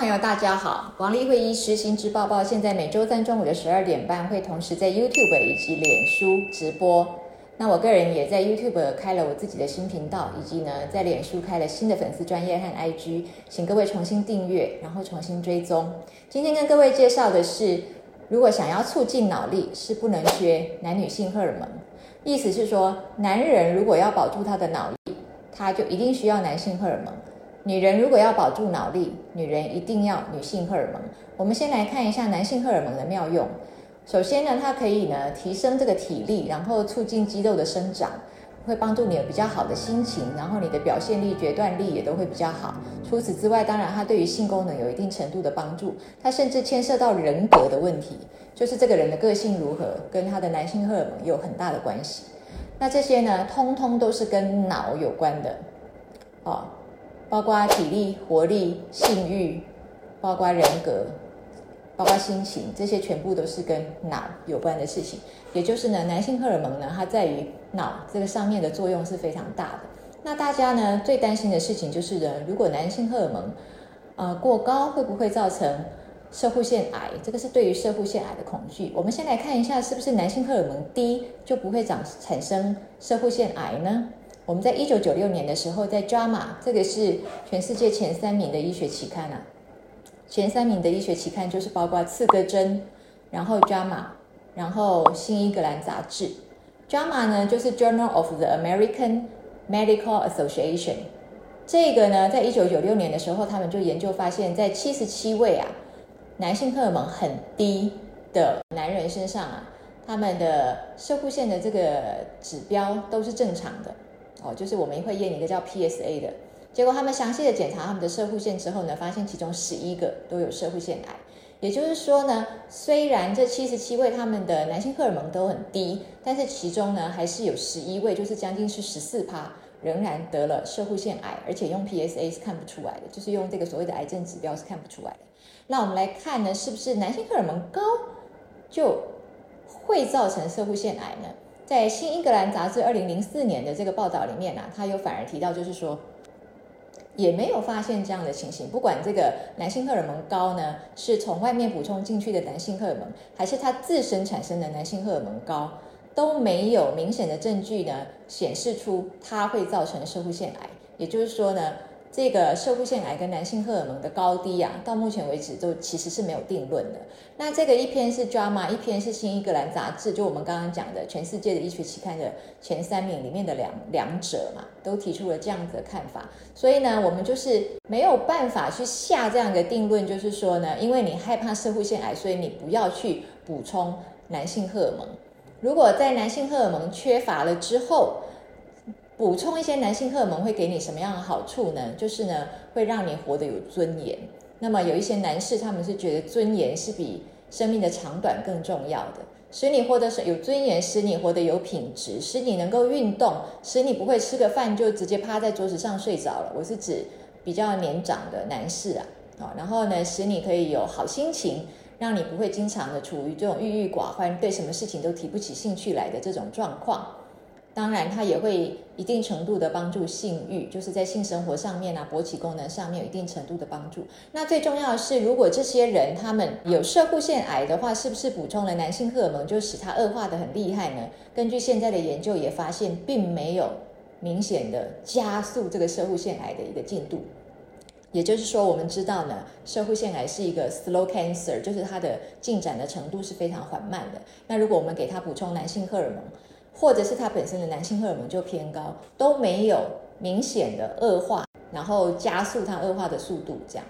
朋友，大家好！王丽慧医师新知报报，现在每周三中午的十二点半会同时在 YouTube 以及脸书直播。那我个人也在 YouTube 开了我自己的新频道，以及呢在脸书开了新的粉丝专业和 IG，请各位重新订阅，然后重新追踪。今天跟各位介绍的是，如果想要促进脑力，是不能缺男女性荷尔蒙。意思是说，男人如果要保住他的脑力，他就一定需要男性荷尔蒙。女人如果要保住脑力，女人一定要女性荷尔蒙。我们先来看一下男性荷尔蒙的妙用。首先呢，它可以呢提升这个体力，然后促进肌肉的生长，会帮助你有比较好的心情，然后你的表现力、决断力也都会比较好。除此之外，当然它对于性功能有一定程度的帮助。它甚至牵涉到人格的问题，就是这个人的个性如何，跟他的男性荷尔蒙有很大的关系。那这些呢，通通都是跟脑有关的，哦。包括体力、活力、性欲，包括人格，包括心情，这些全部都是跟脑有关的事情。也就是呢，男性荷尔蒙呢，它在于脑这个上面的作用是非常大的。那大家呢最担心的事情就是呢，如果男性荷尔蒙呃过高，会不会造成射护腺癌？这个是对于射护腺癌的恐惧。我们先来看一下，是不是男性荷尔蒙低就不会长产生射护腺癌呢？我们在一九九六年的时候，在《JAMA》这个是全世界前三名的医学期刊啊，前三名的医学期刊就是包括《刺格针》，然后《JAMA》，然后《新英格兰杂志》。《JAMA》呢就是《Journal of the American Medical Association》。这个呢，在一九九六年的时候，他们就研究发现，在七十七位啊男性荷尔蒙很低的男人身上啊，他们的射护腺的这个指标都是正常的。哦，就是我们会验一个叫 PSA 的，结果他们详细的检查他们的射护腺之后呢，发现其中十一个都有射护腺癌。也就是说呢，虽然这七十七位他们的男性荷尔蒙都很低，但是其中呢还是有十一位，就是将近是十四趴，仍然得了射护腺癌，而且用 PSA 是看不出来的，就是用这个所谓的癌症指标是看不出来的。那我们来看呢，是不是男性荷尔蒙高就会造成射护腺癌呢？在《新英格兰杂志》二零零四年的这个报道里面呢，他有反而提到，就是说也没有发现这样的情形。不管这个男性荷尔蒙高呢，是从外面补充进去的男性荷尔蒙，还是他自身产生的男性荷尔蒙高，都没有明显的证据呢显示出它会造成社会腺癌。也就是说呢。这个射护腺癌跟男性荷尔蒙的高低啊，到目前为止都其实是没有定论的。那这个一篇是 Drama，一篇是新英格兰杂志，就我们刚刚讲的全世界的医学期刊的前三名里面的两两者嘛，都提出了这样子的看法。所以呢，我们就是没有办法去下这样的定论，就是说呢，因为你害怕射护腺癌，所以你不要去补充男性荷尔蒙。如果在男性荷尔蒙缺乏了之后，补充一些男性荷尔蒙会给你什么样的好处呢？就是呢，会让你活得有尊严。那么有一些男士，他们是觉得尊严是比生命的长短更重要的，使你活得有尊严，使你活得有品质，使你能够运动，使你不会吃个饭就直接趴在桌子上睡着了。我是指比较年长的男士啊，好，然后呢，使你可以有好心情，让你不会经常的处于这种郁郁寡欢，对什么事情都提不起兴趣来的这种状况。当然，它也会一定程度的帮助性欲，就是在性生活上面啊，勃起功能上面有一定程度的帮助。那最重要的是，如果这些人他们有射护腺癌的话，是不是补充了男性荷尔蒙就使它恶化的很厉害呢？根据现在的研究也发现，并没有明显的加速这个射护腺癌的一个进度。也就是说，我们知道呢，射护腺癌是一个 slow cancer，就是它的进展的程度是非常缓慢的。那如果我们给它补充男性荷尔蒙，或者是它本身的男性荷尔蒙就偏高，都没有明显的恶化，然后加速它恶化的速度。这样，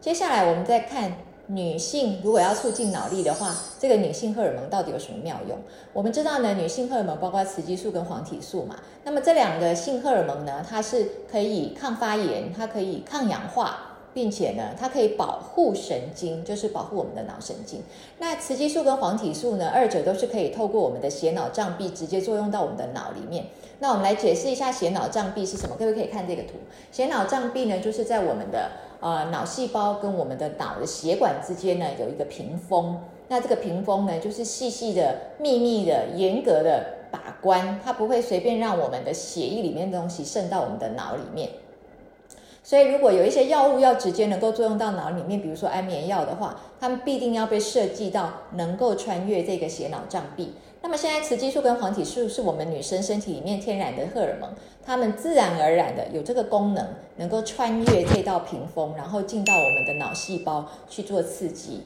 接下来我们再看女性如果要促进脑力的话，这个女性荷尔蒙到底有什么妙用？我们知道呢，女性荷尔蒙包括雌激素跟黄体素嘛。那么这两个性荷尔蒙呢，它是可以抗发炎，它可以抗氧化。并且呢，它可以保护神经，就是保护我们的脑神经。那雌激素跟黄体素呢，二者都是可以透过我们的血脑障壁直接作用到我们的脑里面。那我们来解释一下血脑障壁是什么？各位可以看这个图。血脑障壁呢，就是在我们的呃脑细胞跟我们的脑的血管之间呢有一个屏风。那这个屏风呢，就是细细的、秘密的、严格的把关，它不会随便让我们的血液里面的东西渗到我们的脑里面。所以如果有一些药物要直接能够作用到脑里面，比如说安眠药的话，它们必定要被设计到能够穿越这个血脑障壁。那么现在雌激素跟黄体素是我们女生身体里面天然的荷尔蒙，它们自然而然的有这个功能，能够穿越这道屏风，然后进到我们的脑细胞去做刺激。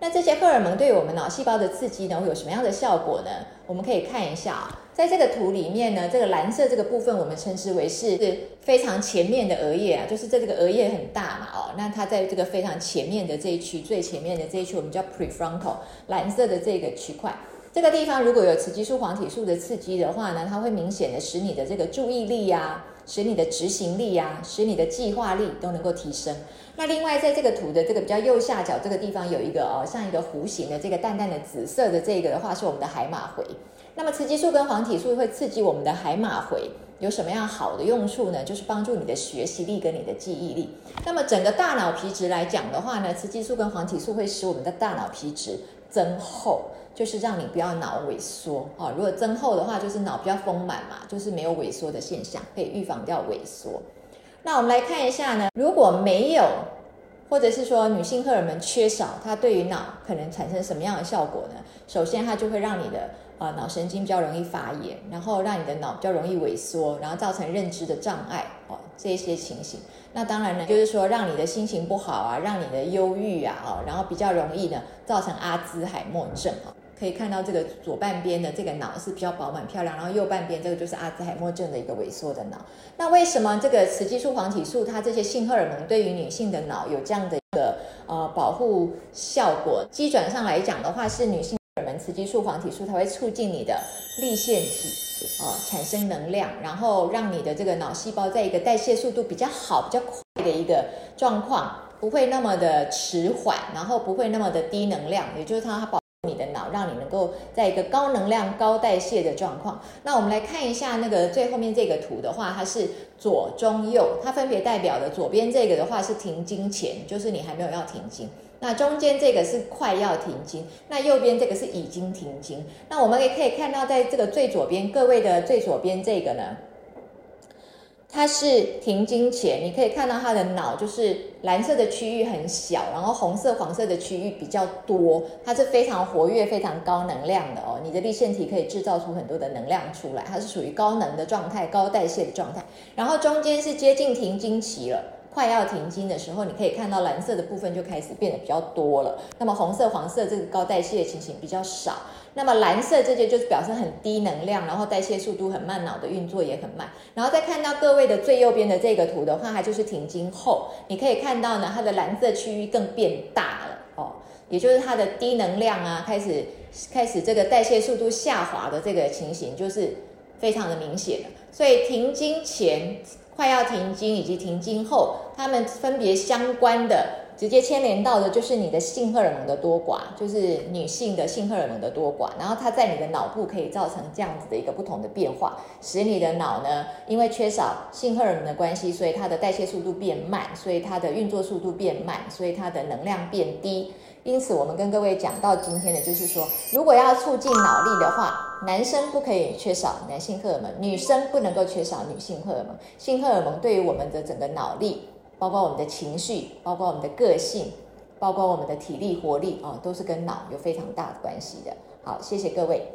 那这些荷尔蒙对我们脑细胞的刺激呢，会有什么样的效果呢？我们可以看一下啊，在这个图里面呢，这个蓝色这个部分我们称之为是非常前面的额叶啊，就是在这个额叶很大嘛哦，那它在这个非常前面的这一区，最前面的这一区我们叫 prefrontal 蓝色的这个区块。这个地方如果有雌激素、黄体素的刺激的话呢，它会明显的使你的这个注意力呀，使你的执行力呀，使你的计划力都能够提升。那另外在这个图的这个比较右下角这个地方有一个哦，像一个弧形的这个淡淡的紫色的这个的话是我们的海马回。那么雌激素跟黄体素会刺激我们的海马回，有什么样好的用处呢？就是帮助你的学习力跟你的记忆力。那么整个大脑皮质来讲的话呢，雌激素跟黄体素会使我们的大脑皮质增厚。就是让你不要脑萎缩啊！如果增厚的话，就是脑比较丰满嘛，就是没有萎缩的现象，可以预防掉萎缩。那我们来看一下呢，如果没有，或者是说女性荷尔蒙缺少，它对于脑可能产生什么样的效果呢？首先，它就会让你的呃脑神经比较容易发炎，然后让你的脑比较容易萎缩，然后造成认知的障碍哦，这些情形。那当然呢，就是说让你的心情不好啊，让你的忧郁啊，哦，然后比较容易呢造成阿兹海默症啊。可以看到这个左半边的这个脑是比较饱满漂亮，然后右半边这个就是阿兹海默症的一个萎缩的脑。那为什么这个雌激素、黄体素它这些性荷尔蒙对于女性的脑有这样的一个呃保护效果？基准上来讲的话，是女性荷尔蒙雌激素、黄体素它会促进你的立腺体啊产生能量，然后让你的这个脑细胞在一个代谢速度比较好、比较快的一个状况，不会那么的迟缓，然后不会那么的低能量，也就是它保。你的脑让你能够在一个高能量、高代谢的状况。那我们来看一下那个最后面这个图的话，它是左、中、右，它分别代表的左边这个的话是停经前，就是你还没有要停经；那中间这个是快要停经，那右边这个是已经停经。那我们也可以看到，在这个最左边，各位的最左边这个呢。它是停经前，你可以看到它的脑就是蓝色的区域很小，然后红色、黄色的区域比较多，它是非常活跃、非常高能量的哦。你的立腺体可以制造出很多的能量出来，它是属于高能的状态、高代谢的状态。然后中间是接近停经期了。快要停经的时候，你可以看到蓝色的部分就开始变得比较多了。那么红色、黄色这个高代谢的情形比较少。那么蓝色这些就是表示很低能量，然后代谢速度很慢，脑的运作也很慢。然后再看到各位的最右边的这个图的话，它就是停经后，你可以看到呢，它的蓝色区域更变大了哦，也就是它的低能量啊，开始开始这个代谢速度下滑的这个情形就是非常的明显的。所以停经前。快要停经以及停经后，他们分别相关的、直接牵连到的，就是你的性荷尔蒙的多寡，就是女性的性荷尔蒙的多寡。然后它在你的脑部可以造成这样子的一个不同的变化，使你的脑呢，因为缺少性荷尔蒙的关系，所以它的代谢速度变慢，所以它的运作速度变慢，所以它的能量变低。因此，我们跟各位讲到今天的，就是说，如果要促进脑力的话，男生不可以缺少男性荷尔蒙，女生不能够缺少女性荷尔蒙。性荷尔蒙对于我们的整个脑力，包括我们的情绪，包括我们的个性，包括我们的体力活力啊，都是跟脑有非常大的关系的。好，谢谢各位。